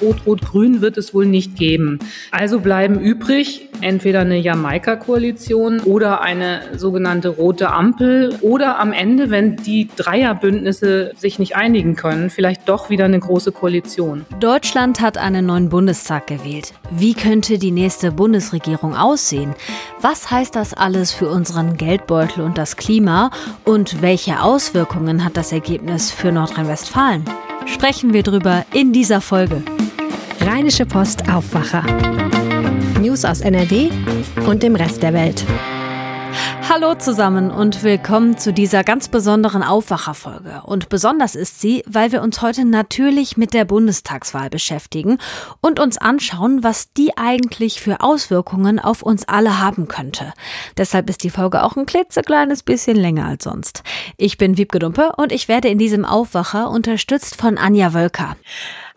Rot-Rot-Grün wird es wohl nicht geben. Also bleiben übrig entweder eine Jamaika-Koalition oder eine sogenannte rote Ampel oder am Ende, wenn die Dreierbündnisse sich nicht einigen können, vielleicht doch wieder eine große Koalition. Deutschland hat einen neuen Bundestag gewählt. Wie könnte die nächste Bundesregierung aussehen? Was heißt das alles für unseren Geldbeutel und das Klima? Und welche Auswirkungen hat das Ergebnis für Nordrhein-Westfalen? Sprechen wir drüber in dieser Folge. Rheinische Post Aufwacher. News aus NRW und dem Rest der Welt. Hallo zusammen und willkommen zu dieser ganz besonderen Aufwacherfolge. Und besonders ist sie, weil wir uns heute natürlich mit der Bundestagswahl beschäftigen und uns anschauen, was die eigentlich für Auswirkungen auf uns alle haben könnte. Deshalb ist die Folge auch ein klitzekleines bisschen länger als sonst. Ich bin Wiebke Dumpe und ich werde in diesem Aufwacher unterstützt von Anja Wölker.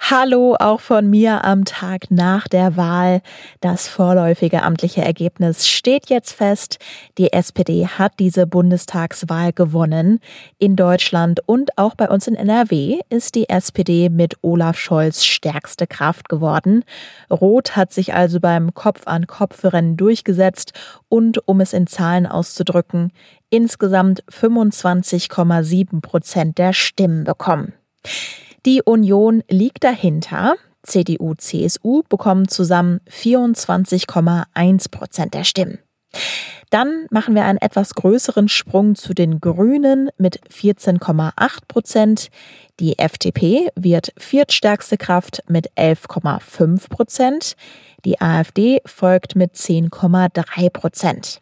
Hallo auch von mir am Tag nach der Wahl. Das vorläufige amtliche Ergebnis steht jetzt fest. Die SPD hat diese Bundestagswahl gewonnen. In Deutschland und auch bei uns in NRW ist die SPD mit Olaf Scholz stärkste Kraft geworden. Rot hat sich also beim Kopf-an-Kopf-Rennen durchgesetzt und, um es in Zahlen auszudrücken, insgesamt 25,7 Prozent der Stimmen bekommen. Die Union liegt dahinter. CDU, CSU bekommen zusammen 24,1 Prozent der Stimmen. Dann machen wir einen etwas größeren Sprung zu den Grünen mit 14,8 Prozent. Die FDP wird viertstärkste Kraft mit 11,5 Prozent. Die AfD folgt mit 10,3 Prozent.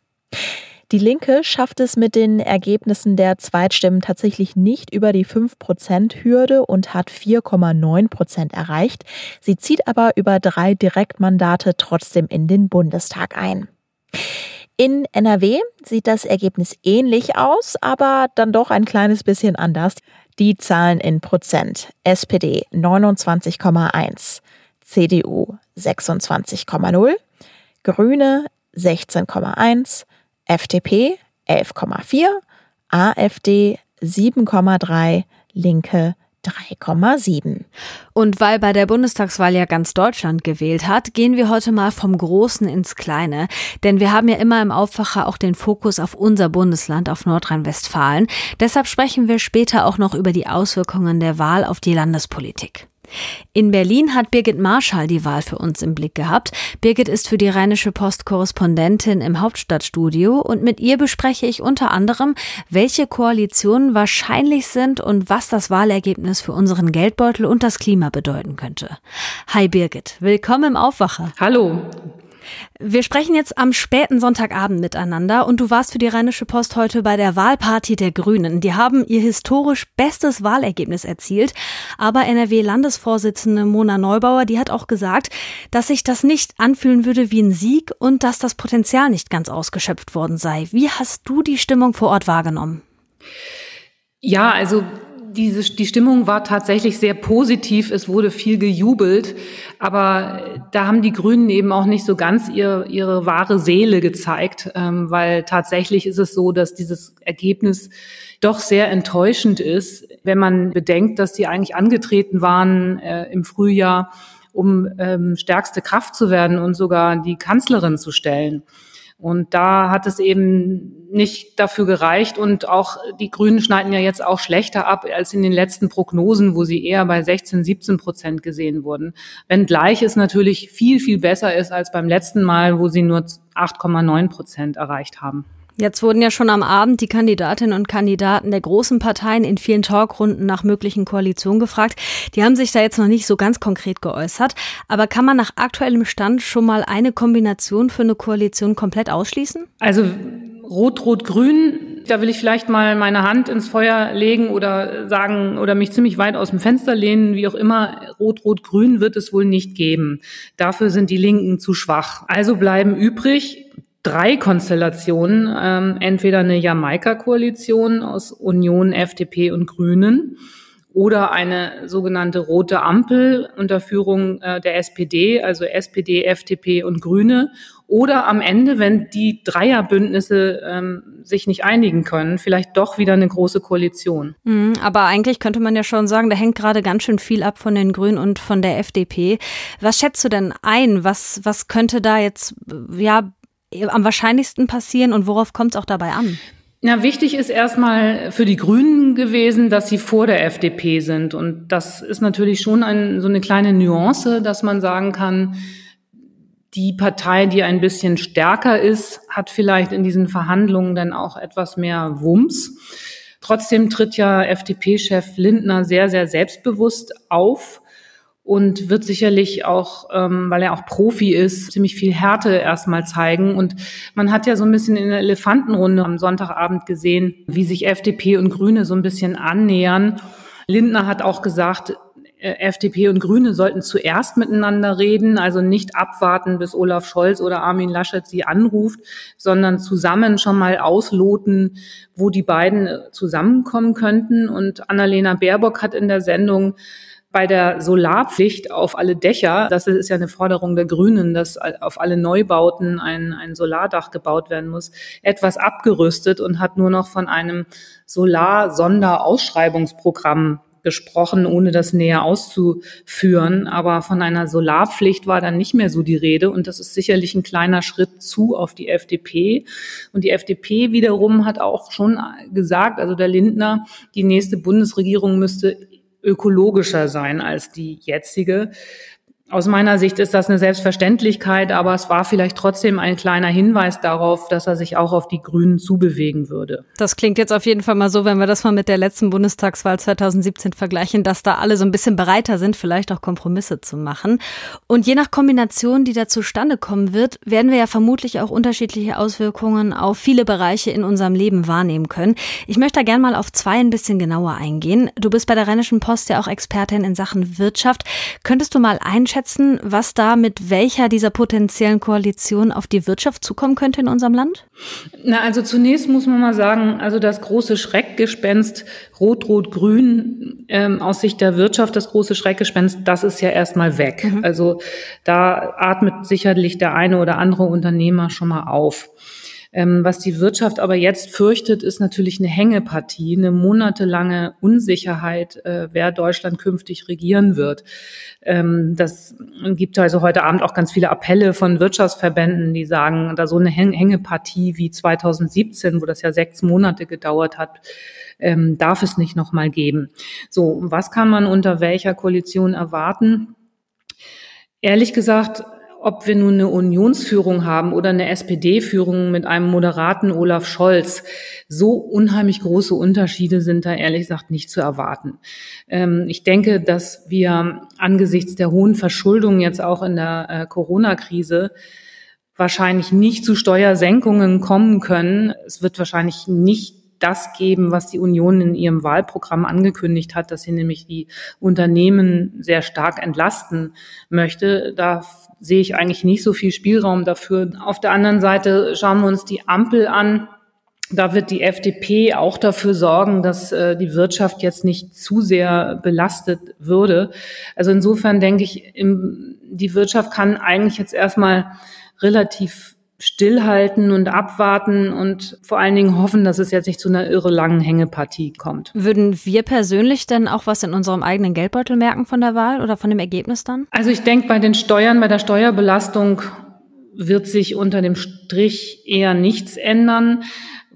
Die Linke schafft es mit den Ergebnissen der Zweitstimmen tatsächlich nicht über die 5-Prozent-Hürde und hat 4,9 Prozent erreicht. Sie zieht aber über drei Direktmandate trotzdem in den Bundestag ein. In NRW sieht das Ergebnis ähnlich aus, aber dann doch ein kleines bisschen anders. Die Zahlen in Prozent. SPD 29,1, CDU 26,0, Grüne 16,1, FDP 11,4, AfD 7,3, Linke 3,7. Und weil bei der Bundestagswahl ja ganz Deutschland gewählt hat, gehen wir heute mal vom Großen ins Kleine. Denn wir haben ja immer im Aufwacher auch den Fokus auf unser Bundesland, auf Nordrhein-Westfalen. Deshalb sprechen wir später auch noch über die Auswirkungen der Wahl auf die Landespolitik. In Berlin hat Birgit Marschall die Wahl für uns im Blick gehabt. Birgit ist für die Rheinische Post Korrespondentin im Hauptstadtstudio und mit ihr bespreche ich unter anderem, welche Koalitionen wahrscheinlich sind und was das Wahlergebnis für unseren Geldbeutel und das Klima bedeuten könnte. Hi Birgit, willkommen im Aufwacher. Hallo. Wir sprechen jetzt am späten Sonntagabend miteinander und du warst für die Rheinische Post heute bei der Wahlparty der Grünen. Die haben ihr historisch bestes Wahlergebnis erzielt, aber NRW-Landesvorsitzende Mona Neubauer, die hat auch gesagt, dass sich das nicht anfühlen würde wie ein Sieg und dass das Potenzial nicht ganz ausgeschöpft worden sei. Wie hast du die Stimmung vor Ort wahrgenommen? Ja, also diese, die Stimmung war tatsächlich sehr positiv. Es wurde viel gejubelt. Aber da haben die Grünen eben auch nicht so ganz ihr, ihre wahre Seele gezeigt, ähm, weil tatsächlich ist es so, dass dieses Ergebnis doch sehr enttäuschend ist, wenn man bedenkt, dass die eigentlich angetreten waren äh, im Frühjahr, um ähm, stärkste Kraft zu werden und sogar die Kanzlerin zu stellen. Und da hat es eben nicht dafür gereicht. Und auch die Grünen schneiden ja jetzt auch schlechter ab als in den letzten Prognosen, wo sie eher bei 16, 17 Prozent gesehen wurden. Wenngleich es natürlich viel, viel besser ist als beim letzten Mal, wo sie nur 8,9 Prozent erreicht haben. Jetzt wurden ja schon am Abend die Kandidatinnen und Kandidaten der großen Parteien in vielen Talkrunden nach möglichen Koalitionen gefragt. Die haben sich da jetzt noch nicht so ganz konkret geäußert. Aber kann man nach aktuellem Stand schon mal eine Kombination für eine Koalition komplett ausschließen? Also Rot-Rot-Grün, da will ich vielleicht mal meine Hand ins Feuer legen oder sagen oder mich ziemlich weit aus dem Fenster lehnen, wie auch immer. Rot-Rot-Grün wird es wohl nicht geben. Dafür sind die Linken zu schwach. Also bleiben übrig drei Konstellationen, ähm, entweder eine Jamaika-Koalition aus Union, FDP und Grünen oder eine sogenannte rote Ampel unter Führung äh, der SPD, also SPD, FDP und Grüne. Oder am Ende, wenn die Dreierbündnisse ähm, sich nicht einigen können, vielleicht doch wieder eine große Koalition. Mhm, aber eigentlich könnte man ja schon sagen, da hängt gerade ganz schön viel ab von den Grünen und von der FDP. Was schätzt du denn ein? Was, was könnte da jetzt ja am wahrscheinlichsten passieren und worauf kommt es auch dabei an? Na, wichtig ist erstmal für die Grünen gewesen, dass sie vor der FDP sind. Und das ist natürlich schon ein, so eine kleine Nuance, dass man sagen kann, die Partei, die ein bisschen stärker ist, hat vielleicht in diesen Verhandlungen dann auch etwas mehr Wumms. Trotzdem tritt ja FDP-Chef Lindner sehr, sehr selbstbewusst auf und wird sicherlich auch, ähm, weil er auch Profi ist, ziemlich viel Härte erstmal zeigen. Und man hat ja so ein bisschen in der Elefantenrunde am Sonntagabend gesehen, wie sich FDP und Grüne so ein bisschen annähern. Lindner hat auch gesagt, äh, FDP und Grüne sollten zuerst miteinander reden, also nicht abwarten, bis Olaf Scholz oder Armin Laschet sie anruft, sondern zusammen schon mal ausloten, wo die beiden zusammenkommen könnten. Und Annalena Baerbock hat in der Sendung bei der Solarpflicht auf alle Dächer, das ist ja eine Forderung der Grünen, dass auf alle Neubauten ein, ein Solardach gebaut werden muss, etwas abgerüstet und hat nur noch von einem Solar-Sonderausschreibungsprogramm gesprochen, ohne das näher auszuführen. Aber von einer Solarpflicht war dann nicht mehr so die Rede. Und das ist sicherlich ein kleiner Schritt zu auf die FDP. Und die FDP wiederum hat auch schon gesagt, also der Lindner, die nächste Bundesregierung müsste ökologischer sein als die jetzige. Aus meiner Sicht ist das eine Selbstverständlichkeit, aber es war vielleicht trotzdem ein kleiner Hinweis darauf, dass er sich auch auf die Grünen zubewegen würde. Das klingt jetzt auf jeden Fall mal so, wenn wir das mal mit der letzten Bundestagswahl 2017 vergleichen, dass da alle so ein bisschen bereiter sind, vielleicht auch Kompromisse zu machen. Und je nach Kombination, die da zustande kommen wird, werden wir ja vermutlich auch unterschiedliche Auswirkungen auf viele Bereiche in unserem Leben wahrnehmen können. Ich möchte da gerne mal auf zwei ein bisschen genauer eingehen. Du bist bei der Rheinischen Post ja auch Expertin in Sachen Wirtschaft. Könntest du mal einschätzen, einschätzen, was da mit welcher dieser potenziellen Koalition auf die Wirtschaft zukommen könnte in unserem Land? Na, also zunächst muss man mal sagen, also das große Schreckgespenst Rot-Rot-Grün ähm, aus Sicht der Wirtschaft, das große Schreckgespenst, das ist ja erstmal weg. Mhm. Also da atmet sicherlich der eine oder andere Unternehmer schon mal auf. Ähm, was die Wirtschaft aber jetzt fürchtet, ist natürlich eine Hängepartie, eine monatelange Unsicherheit, äh, wer Deutschland künftig regieren wird. Ähm, das gibt also heute Abend auch ganz viele Appelle von Wirtschaftsverbänden, die sagen, da so eine Hängepartie wie 2017, wo das ja sechs Monate gedauert hat, ähm, darf es nicht nochmal geben. So, was kann man unter welcher Koalition erwarten? Ehrlich gesagt, ob wir nun eine Unionsführung haben oder eine SPD-Führung mit einem moderaten Olaf Scholz, so unheimlich große Unterschiede sind da ehrlich gesagt nicht zu erwarten. Ähm, ich denke, dass wir angesichts der hohen Verschuldung jetzt auch in der äh, Corona-Krise wahrscheinlich nicht zu Steuersenkungen kommen können. Es wird wahrscheinlich nicht das geben, was die Union in ihrem Wahlprogramm angekündigt hat, dass sie nämlich die Unternehmen sehr stark entlasten möchte. Da sehe ich eigentlich nicht so viel Spielraum dafür. Auf der anderen Seite schauen wir uns die Ampel an. Da wird die FDP auch dafür sorgen, dass äh, die Wirtschaft jetzt nicht zu sehr belastet würde. Also insofern denke ich, im, die Wirtschaft kann eigentlich jetzt erstmal relativ stillhalten und abwarten und vor allen Dingen hoffen, dass es jetzt nicht zu einer irre langen Hängepartie kommt. Würden wir persönlich denn auch was in unserem eigenen Geldbeutel merken von der Wahl oder von dem Ergebnis dann? Also ich denke, bei den Steuern, bei der Steuerbelastung wird sich unter dem Strich eher nichts ändern.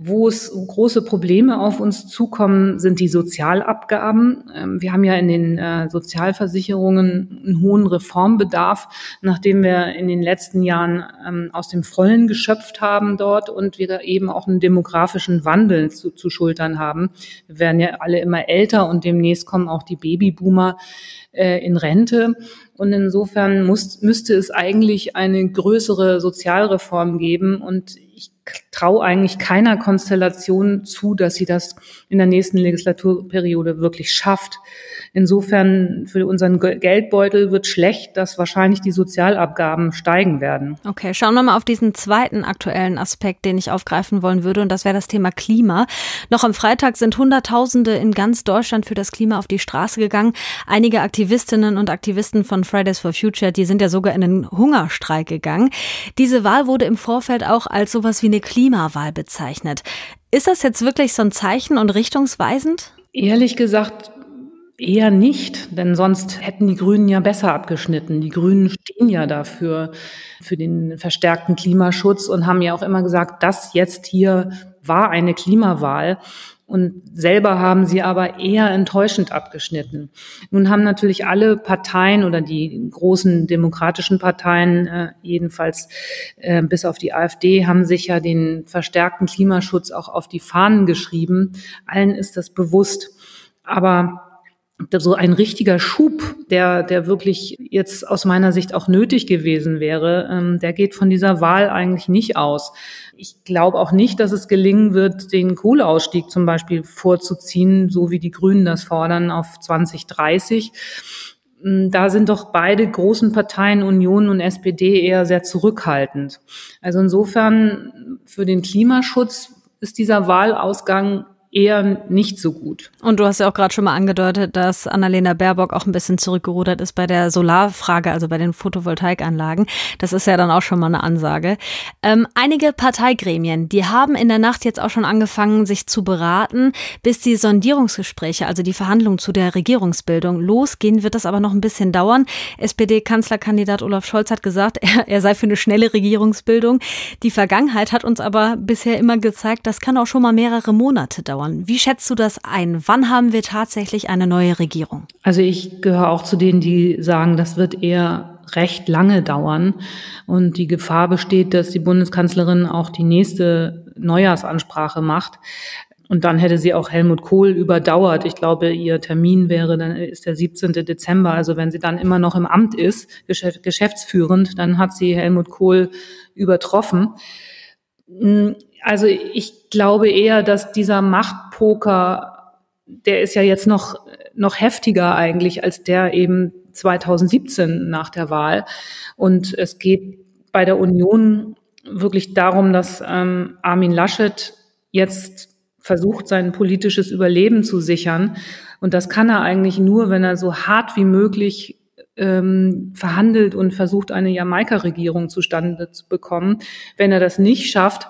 Wo es große Probleme auf uns zukommen, sind die Sozialabgaben. Ähm, wir haben ja in den äh, Sozialversicherungen einen hohen Reformbedarf, nachdem wir in den letzten Jahren ähm, aus dem Vollen geschöpft haben dort und wir eben auch einen demografischen Wandel zu, zu schultern haben. Wir werden ja alle immer älter und demnächst kommen auch die Babyboomer äh, in Rente. Und insofern muss, müsste es eigentlich eine größere Sozialreform geben. Und traue eigentlich keiner Konstellation zu, dass sie das in der nächsten Legislaturperiode wirklich schafft. Insofern für unseren Geldbeutel wird schlecht, dass wahrscheinlich die Sozialabgaben steigen werden. Okay, schauen wir mal auf diesen zweiten aktuellen Aspekt, den ich aufgreifen wollen würde, und das wäre das Thema Klima. Noch am Freitag sind Hunderttausende in ganz Deutschland für das Klima auf die Straße gegangen. Einige Aktivistinnen und Aktivisten von Fridays for Future, die sind ja sogar in einen Hungerstreik gegangen. Diese Wahl wurde im Vorfeld auch als sowas wie eine Klimawahl bezeichnet. Ist das jetzt wirklich so ein Zeichen und richtungsweisend? Ehrlich gesagt, Eher nicht, denn sonst hätten die Grünen ja besser abgeschnitten. Die Grünen stehen ja dafür, für den verstärkten Klimaschutz und haben ja auch immer gesagt, das jetzt hier war eine Klimawahl. Und selber haben sie aber eher enttäuschend abgeschnitten. Nun haben natürlich alle Parteien oder die großen demokratischen Parteien, äh, jedenfalls äh, bis auf die AfD, haben sich ja den verstärkten Klimaschutz auch auf die Fahnen geschrieben. Allen ist das bewusst. Aber so ein richtiger Schub, der, der wirklich jetzt aus meiner Sicht auch nötig gewesen wäre, ähm, der geht von dieser Wahl eigentlich nicht aus. Ich glaube auch nicht, dass es gelingen wird, den Kohleausstieg zum Beispiel vorzuziehen, so wie die Grünen das fordern, auf 2030. Ähm, da sind doch beide großen Parteien, Union und SPD, eher sehr zurückhaltend. Also insofern für den Klimaschutz ist dieser Wahlausgang eher nicht so gut. Und du hast ja auch gerade schon mal angedeutet, dass Annalena Baerbock auch ein bisschen zurückgerudert ist bei der Solarfrage, also bei den Photovoltaikanlagen. Das ist ja dann auch schon mal eine Ansage. Ähm, einige Parteigremien, die haben in der Nacht jetzt auch schon angefangen, sich zu beraten. Bis die Sondierungsgespräche, also die Verhandlungen zu der Regierungsbildung losgehen, wird das aber noch ein bisschen dauern. SPD-Kanzlerkandidat Olaf Scholz hat gesagt, er, er sei für eine schnelle Regierungsbildung. Die Vergangenheit hat uns aber bisher immer gezeigt, das kann auch schon mal mehrere Monate dauern dauern. Wie schätzt du das ein? Wann haben wir tatsächlich eine neue Regierung? Also ich gehöre auch zu denen, die sagen, das wird eher recht lange dauern. Und die Gefahr besteht, dass die Bundeskanzlerin auch die nächste Neujahrsansprache macht. Und dann hätte sie auch Helmut Kohl überdauert. Ich glaube, ihr Termin wäre, dann ist der 17. Dezember. Also wenn sie dann immer noch im Amt ist, geschäftsführend, dann hat sie Helmut Kohl übertroffen. Also ich glaube eher, dass dieser Machtpoker, der ist ja jetzt noch, noch heftiger eigentlich als der eben 2017 nach der Wahl. Und es geht bei der Union wirklich darum, dass ähm, Armin Laschet jetzt versucht, sein politisches Überleben zu sichern. Und das kann er eigentlich nur, wenn er so hart wie möglich ähm, verhandelt und versucht, eine Jamaika-Regierung zustande zu bekommen. Wenn er das nicht schafft,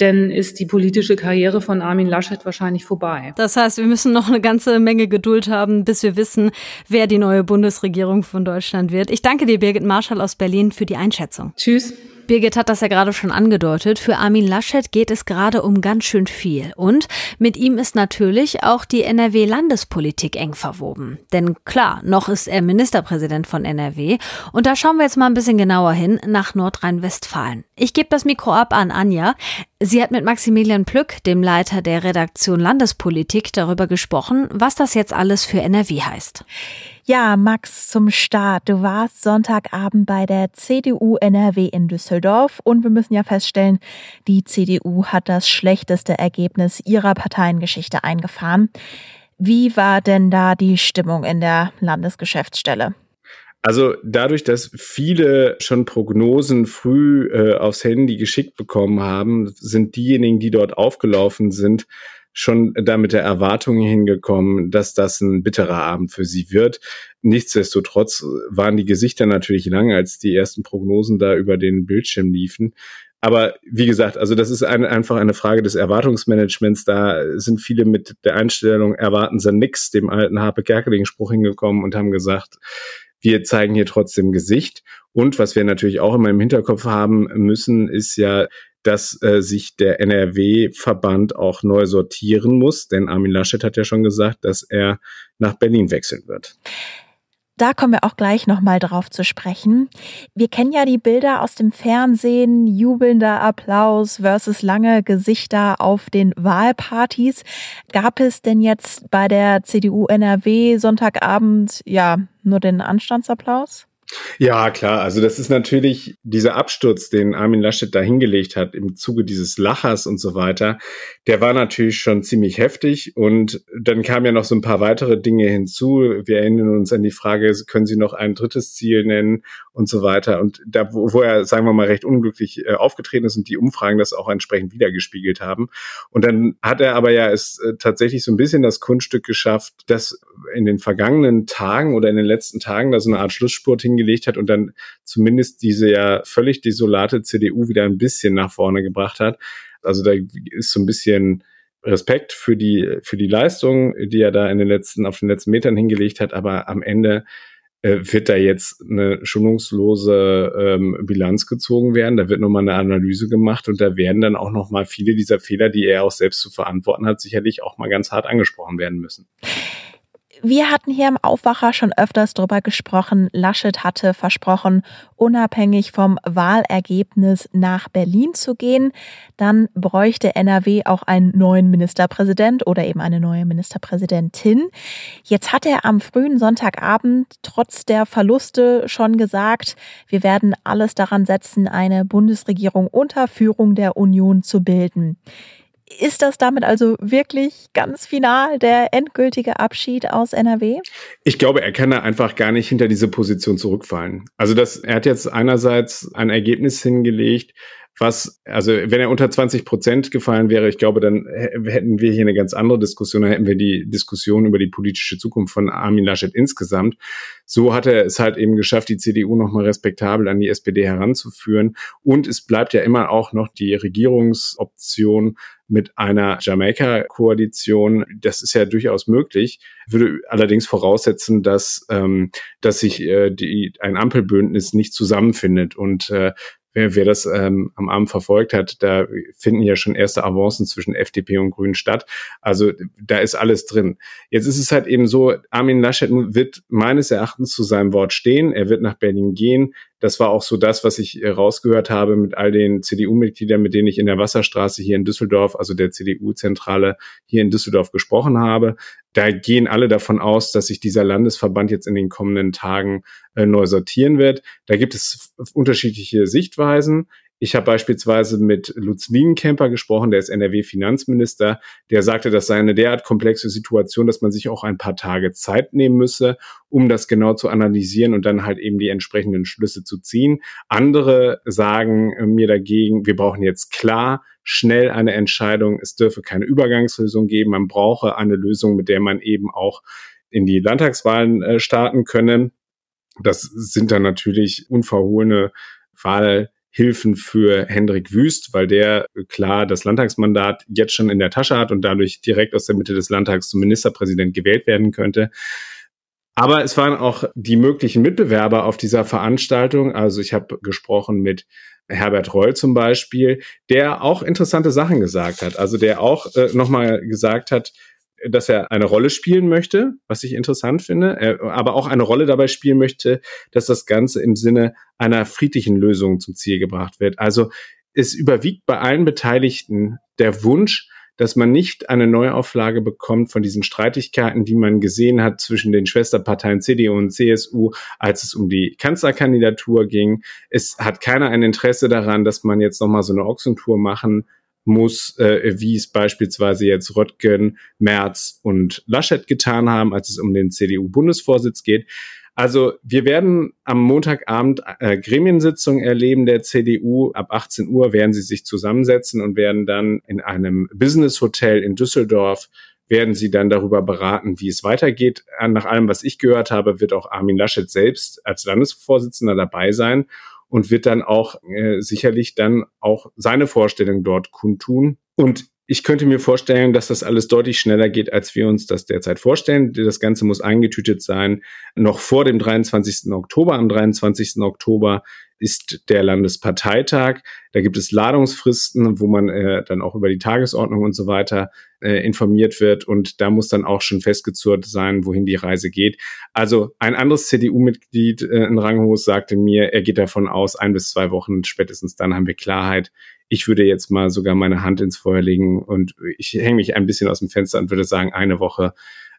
dann ist die politische Karriere von Armin Laschet wahrscheinlich vorbei. Das heißt, wir müssen noch eine ganze Menge Geduld haben, bis wir wissen, wer die neue Bundesregierung von Deutschland wird. Ich danke dir, Birgit Marschall aus Berlin, für die Einschätzung. Tschüss. Birgit hat das ja gerade schon angedeutet. Für Armin Laschet geht es gerade um ganz schön viel. Und mit ihm ist natürlich auch die NRW-Landespolitik eng verwoben. Denn klar, noch ist er Ministerpräsident von NRW. Und da schauen wir jetzt mal ein bisschen genauer hin nach Nordrhein-Westfalen. Ich gebe das Mikro ab an Anja. Sie hat mit Maximilian Plück, dem Leiter der Redaktion Landespolitik, darüber gesprochen, was das jetzt alles für NRW heißt. Ja, Max, zum Start. Du warst Sonntagabend bei der CDU NRW in Düsseldorf und wir müssen ja feststellen, die CDU hat das schlechteste Ergebnis ihrer Parteiengeschichte eingefahren. Wie war denn da die Stimmung in der Landesgeschäftsstelle? Also dadurch, dass viele schon Prognosen früh äh, aufs Handy geschickt bekommen haben, sind diejenigen, die dort aufgelaufen sind, schon da mit der Erwartung hingekommen, dass das ein bitterer Abend für sie wird. Nichtsdestotrotz waren die Gesichter natürlich lang, als die ersten Prognosen da über den Bildschirm liefen. Aber wie gesagt, also das ist ein, einfach eine Frage des Erwartungsmanagements. Da sind viele mit der Einstellung, erwarten sie nix, dem alten Harpe Kerkeling-Spruch hingekommen und haben gesagt, wir zeigen hier trotzdem Gesicht. Und was wir natürlich auch immer im Hinterkopf haben müssen, ist ja, dass äh, sich der NRW-Verband auch neu sortieren muss, denn Armin Laschet hat ja schon gesagt, dass er nach Berlin wechseln wird. Da kommen wir auch gleich nochmal drauf zu sprechen. Wir kennen ja die Bilder aus dem Fernsehen, jubelnder Applaus versus lange Gesichter auf den Wahlpartys. Gab es denn jetzt bei der CDU NRW Sonntagabend ja nur den Anstandsapplaus? Ja, klar. Also das ist natürlich dieser Absturz, den Armin Laschet da hingelegt hat im Zuge dieses Lachers und so weiter. Der war natürlich schon ziemlich heftig. Und dann kamen ja noch so ein paar weitere Dinge hinzu. Wir erinnern uns an die Frage, können Sie noch ein drittes Ziel nennen und so weiter. Und da, wo, wo er, sagen wir mal, recht unglücklich äh, aufgetreten ist und die Umfragen das auch entsprechend wiedergespiegelt haben. Und dann hat er aber ja es äh, tatsächlich so ein bisschen das Kunststück geschafft, dass in den vergangenen Tagen oder in den letzten Tagen da so eine Art Schlussspurt hingelegt hingelegt hat und dann zumindest diese ja völlig desolate CDU wieder ein bisschen nach vorne gebracht hat. Also da ist so ein bisschen Respekt für die, für die Leistung, die er da in den letzten, auf den letzten Metern hingelegt hat, aber am Ende äh, wird da jetzt eine schonungslose ähm, Bilanz gezogen werden. Da wird nochmal eine Analyse gemacht und da werden dann auch nochmal viele dieser Fehler, die er auch selbst zu verantworten hat, sicherlich auch mal ganz hart angesprochen werden müssen. Wir hatten hier im Aufwacher schon öfters drüber gesprochen. Laschet hatte versprochen, unabhängig vom Wahlergebnis nach Berlin zu gehen. Dann bräuchte NRW auch einen neuen Ministerpräsident oder eben eine neue Ministerpräsidentin. Jetzt hat er am frühen Sonntagabend trotz der Verluste schon gesagt, wir werden alles daran setzen, eine Bundesregierung unter Führung der Union zu bilden. Ist das damit also wirklich ganz final der endgültige Abschied aus NRW? Ich glaube, er kann da einfach gar nicht hinter diese Position zurückfallen. Also das, er hat jetzt einerseits ein Ergebnis hingelegt, was, also wenn er unter 20 Prozent gefallen wäre, ich glaube, dann hätten wir hier eine ganz andere Diskussion, dann hätten wir die Diskussion über die politische Zukunft von Armin Laschet insgesamt. So hat er es halt eben geschafft, die CDU nochmal respektabel an die SPD heranzuführen. Und es bleibt ja immer auch noch die Regierungsoption mit einer Jamaika-Koalition. Das ist ja durchaus möglich, würde allerdings voraussetzen, dass, ähm, dass sich äh, die, ein Ampelbündnis nicht zusammenfindet. Und äh, wer, wer das ähm, am Abend verfolgt hat, da finden ja schon erste Avancen zwischen FDP und Grünen statt. Also da ist alles drin. Jetzt ist es halt eben so, Armin Laschet wird meines Erachtens zu seinem Wort stehen. Er wird nach Berlin gehen. Das war auch so das, was ich äh, rausgehört habe mit all den CDU-Mitgliedern, mit denen ich in der Wasserstraße hier in Düsseldorf, also der CDU-Zentrale hier in Düsseldorf gesprochen habe. Da gehen alle davon aus, dass sich dieser Landesverband jetzt in den kommenden Tagen äh, neu sortieren wird. Da gibt es unterschiedliche Sichtweisen. Ich habe beispielsweise mit Lutz Lienkemper gesprochen, der ist NRW-Finanzminister, der sagte, das sei eine derart komplexe Situation, dass man sich auch ein paar Tage Zeit nehmen müsse, um das genau zu analysieren und dann halt eben die entsprechenden Schlüsse zu ziehen. Andere sagen äh, mir dagegen, wir brauchen jetzt klar schnell eine Entscheidung. Es dürfe keine Übergangslösung geben. Man brauche eine Lösung, mit der man eben auch in die Landtagswahlen äh, starten könne. Das sind dann natürlich unverhohlene Wahl Hilfen für Hendrik Wüst, weil der klar das Landtagsmandat jetzt schon in der Tasche hat und dadurch direkt aus der Mitte des Landtags zum Ministerpräsident gewählt werden könnte. Aber es waren auch die möglichen Mitbewerber auf dieser Veranstaltung. Also ich habe gesprochen mit Herbert Reul zum Beispiel, der auch interessante Sachen gesagt hat. Also der auch äh, nochmal gesagt hat, dass er eine Rolle spielen möchte, was ich interessant finde, er, aber auch eine Rolle dabei spielen möchte, dass das Ganze im Sinne einer friedlichen Lösung zum Ziel gebracht wird. Also es überwiegt bei allen Beteiligten der Wunsch, dass man nicht eine Neuauflage bekommt von diesen Streitigkeiten, die man gesehen hat zwischen den Schwesterparteien CDU und CSU, als es um die Kanzlerkandidatur ging. Es hat keiner ein Interesse daran, dass man jetzt nochmal so eine Ochsentour machen muss, äh, wie es beispielsweise jetzt Röttgen, Merz und Laschet getan haben, als es um den CDU-Bundesvorsitz geht. Also wir werden am Montagabend äh, Gremiensitzung erleben der CDU. Ab 18 Uhr werden sie sich zusammensetzen und werden dann in einem Business Hotel in Düsseldorf werden sie dann darüber beraten, wie es weitergeht. Nach allem, was ich gehört habe, wird auch Armin Laschet selbst als Landesvorsitzender dabei sein und wird dann auch äh, sicherlich dann auch seine Vorstellung dort kundtun. Und ich könnte mir vorstellen, dass das alles deutlich schneller geht, als wir uns das derzeit vorstellen. Das Ganze muss eingetütet sein. Noch vor dem 23. Oktober. Am 23. Oktober ist der Landesparteitag. Da gibt es Ladungsfristen, wo man äh, dann auch über die Tagesordnung und so weiter äh, informiert wird. Und da muss dann auch schon festgezurrt sein, wohin die Reise geht. Also ein anderes CDU-Mitglied äh, in Ranghos sagte mir, er geht davon aus, ein bis zwei Wochen spätestens dann haben wir Klarheit. Ich würde jetzt mal sogar meine Hand ins Feuer legen und ich hänge mich ein bisschen aus dem Fenster und würde sagen, eine Woche,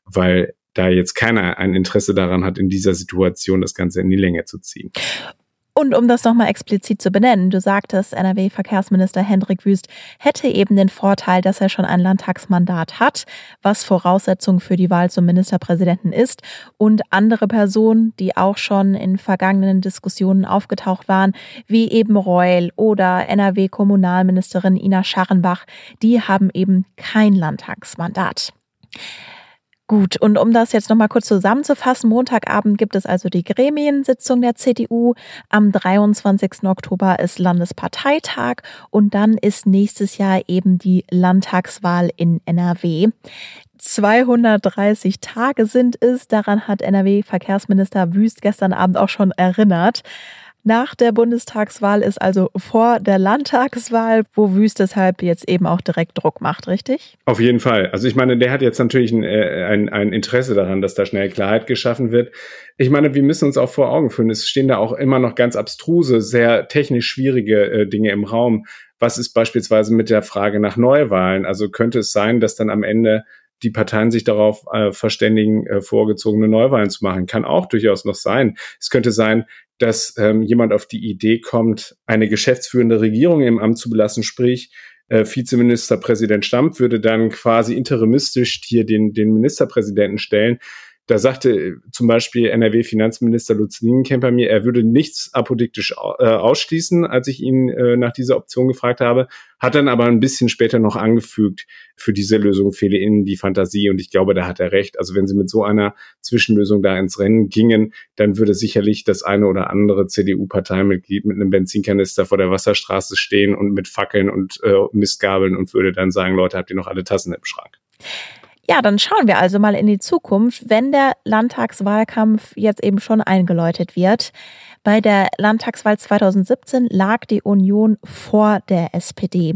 weil da jetzt keiner ein Interesse daran hat, in dieser Situation das Ganze in die Länge zu ziehen. Und um das nochmal explizit zu benennen, du sagtest, NRW-Verkehrsminister Hendrik Wüst hätte eben den Vorteil, dass er schon ein Landtagsmandat hat, was Voraussetzung für die Wahl zum Ministerpräsidenten ist. Und andere Personen, die auch schon in vergangenen Diskussionen aufgetaucht waren, wie eben Reul oder NRW-Kommunalministerin Ina Scharrenbach, die haben eben kein Landtagsmandat. Gut, und um das jetzt nochmal kurz zusammenzufassen, Montagabend gibt es also die Gremiensitzung der CDU. Am 23. Oktober ist Landesparteitag und dann ist nächstes Jahr eben die Landtagswahl in NRW. 230 Tage sind es. Daran hat NRW-Verkehrsminister Wüst gestern Abend auch schon erinnert. Nach der Bundestagswahl ist also vor der Landtagswahl, wo Wüst deshalb jetzt eben auch direkt Druck macht, richtig? Auf jeden Fall. Also ich meine, der hat jetzt natürlich ein, äh, ein, ein Interesse daran, dass da schnell Klarheit geschaffen wird. Ich meine, wir müssen uns auch vor Augen führen, es stehen da auch immer noch ganz abstruse, sehr technisch schwierige äh, Dinge im Raum. Was ist beispielsweise mit der Frage nach Neuwahlen? Also könnte es sein, dass dann am Ende die Parteien sich darauf äh, verständigen, äh, vorgezogene Neuwahlen zu machen. Kann auch durchaus noch sein. Es könnte sein, dass ähm, jemand auf die Idee kommt, eine geschäftsführende Regierung im Amt zu belassen, sprich äh, Vizeministerpräsident Stamp würde dann quasi interimistisch hier den, den Ministerpräsidenten stellen. Da sagte zum Beispiel NRW-Finanzminister Lutz Lienkemper mir, er würde nichts apodiktisch äh, ausschließen, als ich ihn äh, nach dieser Option gefragt habe, hat dann aber ein bisschen später noch angefügt, für diese Lösung fehle ihnen die Fantasie und ich glaube, da hat er recht. Also wenn sie mit so einer Zwischenlösung da ins Rennen gingen, dann würde sicherlich das eine oder andere CDU-Parteimitglied mit einem Benzinkanister vor der Wasserstraße stehen und mit Fackeln und äh, Mistgabeln und würde dann sagen, Leute, habt ihr noch alle Tassen im Schrank? Ja, dann schauen wir also mal in die Zukunft, wenn der Landtagswahlkampf jetzt eben schon eingeläutet wird. Bei der Landtagswahl 2017 lag die Union vor der SPD.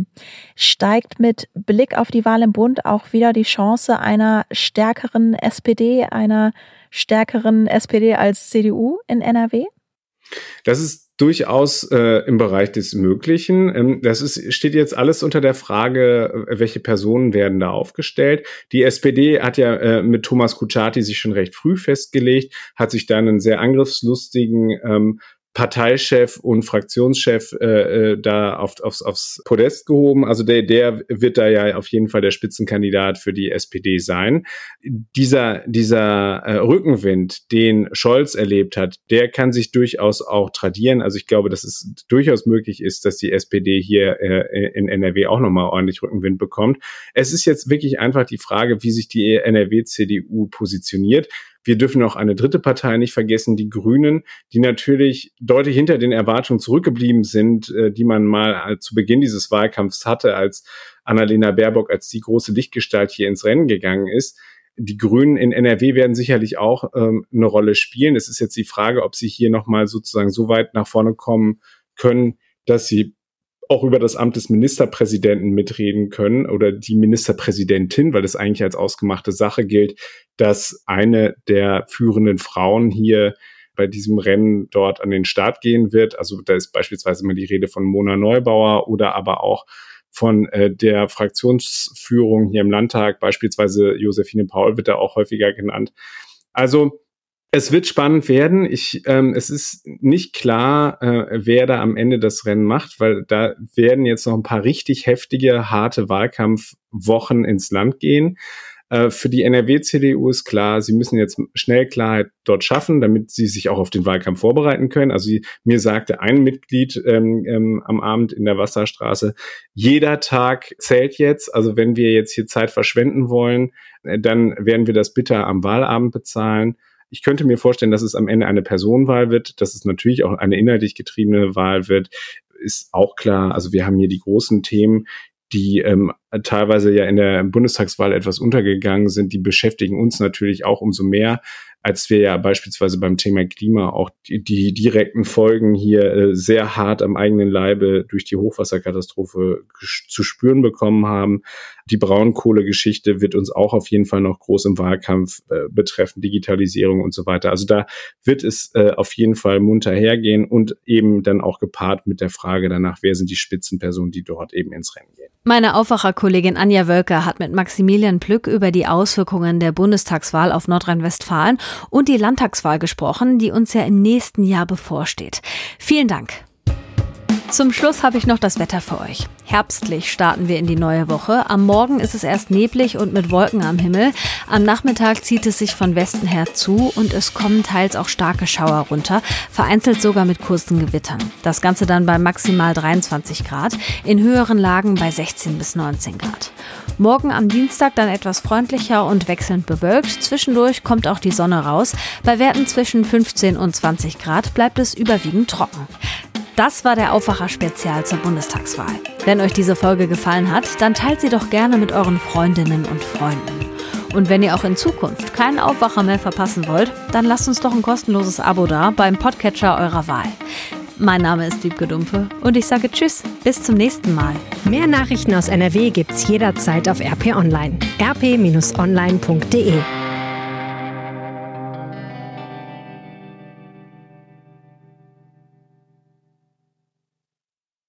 Steigt mit Blick auf die Wahl im Bund auch wieder die Chance einer stärkeren SPD, einer stärkeren SPD als CDU in NRW? Das ist durchaus äh, im Bereich des Möglichen. Ähm, das ist, steht jetzt alles unter der Frage, äh, welche Personen werden da aufgestellt. Die SPD hat ja äh, mit Thomas Kutschaty sich schon recht früh festgelegt, hat sich dann einen sehr angriffslustigen ähm, Parteichef und Fraktionschef äh, äh, da auf, aufs, aufs Podest gehoben. Also der, der wird da ja auf jeden Fall der Spitzenkandidat für die SPD sein. Dieser, dieser äh, Rückenwind, den Scholz erlebt hat, der kann sich durchaus auch tradieren. Also ich glaube, dass es durchaus möglich ist, dass die SPD hier äh, in NRW auch nochmal ordentlich Rückenwind bekommt. Es ist jetzt wirklich einfach die Frage, wie sich die NRW-CDU positioniert. Wir dürfen auch eine dritte Partei nicht vergessen, die Grünen, die natürlich deutlich hinter den Erwartungen zurückgeblieben sind, äh, die man mal zu Beginn dieses Wahlkampfs hatte, als Annalena Baerbock als die große Lichtgestalt hier ins Rennen gegangen ist. Die Grünen in NRW werden sicherlich auch ähm, eine Rolle spielen. Es ist jetzt die Frage, ob sie hier nochmal sozusagen so weit nach vorne kommen können, dass sie auch über das Amt des Ministerpräsidenten mitreden können oder die Ministerpräsidentin, weil es eigentlich als ausgemachte Sache gilt, dass eine der führenden Frauen hier bei diesem Rennen dort an den Start gehen wird. Also da ist beispielsweise mal die Rede von Mona Neubauer oder aber auch von äh, der Fraktionsführung hier im Landtag, beispielsweise Josephine Paul wird da auch häufiger genannt. Also es wird spannend werden. Ich, ähm, es ist nicht klar, äh, wer da am Ende das Rennen macht, weil da werden jetzt noch ein paar richtig heftige, harte Wahlkampfwochen ins Land gehen. Äh, für die NRW-CDU ist klar, sie müssen jetzt schnell Klarheit dort schaffen, damit sie sich auch auf den Wahlkampf vorbereiten können. Also mir sagte ein Mitglied ähm, ähm, am Abend in der Wasserstraße, jeder Tag zählt jetzt. Also wenn wir jetzt hier Zeit verschwenden wollen, äh, dann werden wir das bitter am Wahlabend bezahlen. Ich könnte mir vorstellen, dass es am Ende eine Personenwahl wird, dass es natürlich auch eine inhaltlich getriebene Wahl wird, ist auch klar. Also wir haben hier die großen Themen, die ähm, teilweise ja in der Bundestagswahl etwas untergegangen sind, die beschäftigen uns natürlich auch umso mehr als wir ja beispielsweise beim Thema Klima auch die, die direkten Folgen hier äh, sehr hart am eigenen Leibe durch die Hochwasserkatastrophe zu spüren bekommen haben. Die Braunkohlegeschichte wird uns auch auf jeden Fall noch groß im Wahlkampf äh, betreffen, Digitalisierung und so weiter. Also da wird es äh, auf jeden Fall munter hergehen und eben dann auch gepaart mit der Frage danach, wer sind die Spitzenpersonen, die dort eben ins Rennen gehen. Meine Aufwacherkollegin Anja Wölker hat mit Maximilian Plück über die Auswirkungen der Bundestagswahl auf Nordrhein-Westfalen und die Landtagswahl gesprochen, die uns ja im nächsten Jahr bevorsteht. Vielen Dank. Zum Schluss habe ich noch das Wetter für euch. Herbstlich starten wir in die neue Woche. Am Morgen ist es erst neblig und mit Wolken am Himmel. Am Nachmittag zieht es sich von Westen her zu und es kommen teils auch starke Schauer runter, vereinzelt sogar mit kurzen Gewittern. Das Ganze dann bei maximal 23 Grad, in höheren Lagen bei 16 bis 19 Grad. Morgen am Dienstag dann etwas freundlicher und wechselnd bewölkt. Zwischendurch kommt auch die Sonne raus. Bei Werten zwischen 15 und 20 Grad bleibt es überwiegend trocken. Das war der Aufwacher-Spezial zur Bundestagswahl. Wenn euch diese Folge gefallen hat, dann teilt sie doch gerne mit euren Freundinnen und Freunden. Und wenn ihr auch in Zukunft keinen Aufwacher mehr verpassen wollt, dann lasst uns doch ein kostenloses Abo da beim Podcatcher eurer Wahl. Mein Name ist Wiebke Dumpe und ich sage Tschüss, bis zum nächsten Mal. Mehr Nachrichten aus NRW gibt's jederzeit auf RP Online. rp-online.de